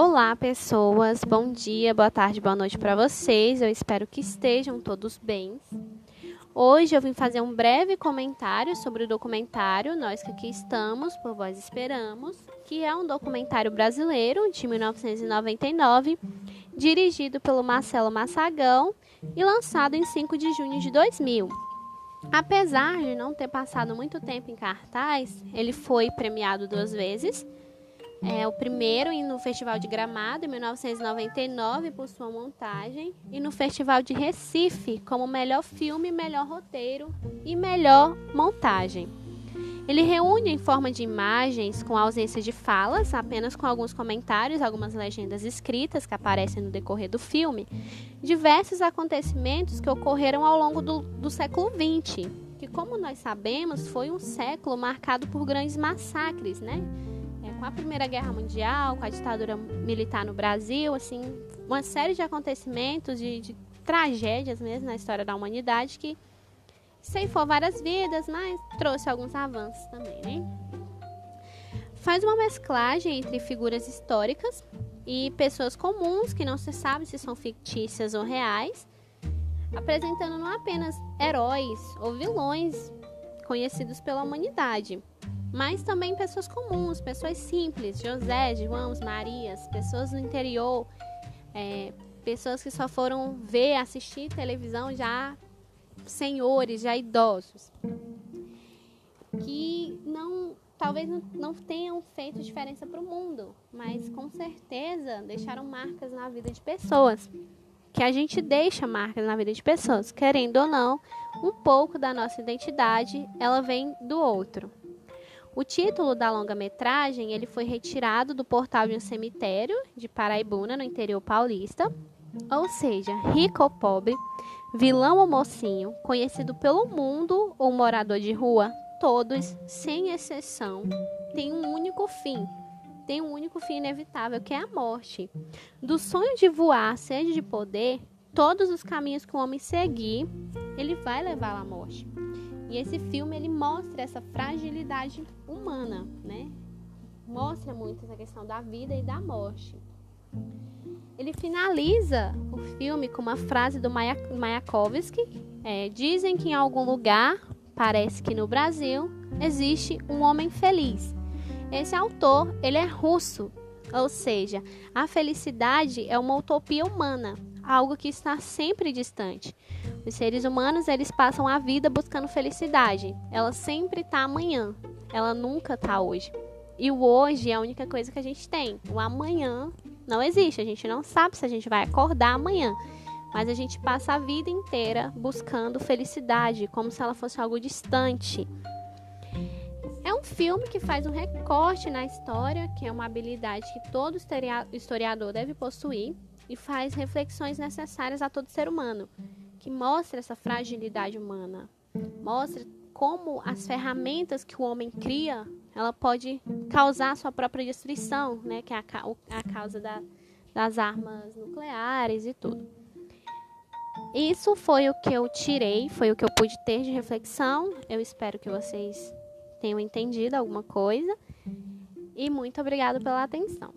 Olá, pessoas. Bom dia, boa tarde, boa noite para vocês. Eu espero que estejam todos bem. Hoje eu vim fazer um breve comentário sobre o documentário Nós que aqui estamos, por vós esperamos, que é um documentário brasileiro de 1999, dirigido pelo Marcelo Massagão e lançado em 5 de junho de 2000. Apesar de não ter passado muito tempo em cartaz, ele foi premiado duas vezes é o primeiro no Festival de Gramado, em 1999, por sua montagem, e no Festival de Recife, como melhor filme, melhor roteiro e melhor montagem. Ele reúne em forma de imagens, com ausência de falas, apenas com alguns comentários, algumas legendas escritas que aparecem no decorrer do filme, diversos acontecimentos que ocorreram ao longo do, do século XX, que, como nós sabemos, foi um século marcado por grandes massacres, né? Com a Primeira Guerra Mundial, com a ditadura militar no Brasil, assim, uma série de acontecimentos, de, de tragédias mesmo na história da humanidade que ceifou várias vidas, mas trouxe alguns avanços também, né? Faz uma mesclagem entre figuras históricas e pessoas comuns que não se sabe se são fictícias ou reais, apresentando não apenas heróis ou vilões conhecidos pela humanidade, mas também pessoas comuns, pessoas simples, José, João, Marias, pessoas do interior, é, pessoas que só foram ver, assistir televisão já senhores, já idosos, que não, talvez não tenham feito diferença para o mundo, mas com certeza deixaram marcas na vida de pessoas. Que a gente deixa marcas na vida de pessoas, querendo ou não, um pouco da nossa identidade, ela vem do outro. O título da longa-metragem ele foi retirado do portal de um cemitério de Paraibuna, no interior paulista. Ou seja, rico ou pobre, vilão ou mocinho, conhecido pelo mundo ou morador de rua, todos, sem exceção, têm um único fim. Tem um único fim inevitável, que é a morte. Do sonho de voar, seja de poder, todos os caminhos que o homem seguir, ele vai levar à morte. E esse filme ele mostra essa fragilidade humana, né? Mostra muito essa questão da vida e da morte. Ele finaliza o filme com uma frase do Mayakovsky: é, Dizem que em algum lugar, parece que no Brasil, existe um homem feliz. Esse autor ele é russo, ou seja, a felicidade é uma utopia humana, algo que está sempre distante. Os seres humanos, eles passam a vida buscando felicidade. Ela sempre está amanhã, ela nunca está hoje. E o hoje é a única coisa que a gente tem. O amanhã não existe, a gente não sabe se a gente vai acordar amanhã. Mas a gente passa a vida inteira buscando felicidade, como se ela fosse algo distante. É um filme que faz um recorte na história, que é uma habilidade que todo historiador deve possuir, e faz reflexões necessárias a todo ser humano, que mostra essa fragilidade humana, mostra como as ferramentas que o homem cria, ela pode causar sua própria destruição, né, que é a, a causa da, das armas nucleares e tudo. Isso foi o que eu tirei, foi o que eu pude ter de reflexão. Eu espero que vocês tenham entendido alguma coisa. E muito obrigada pela atenção.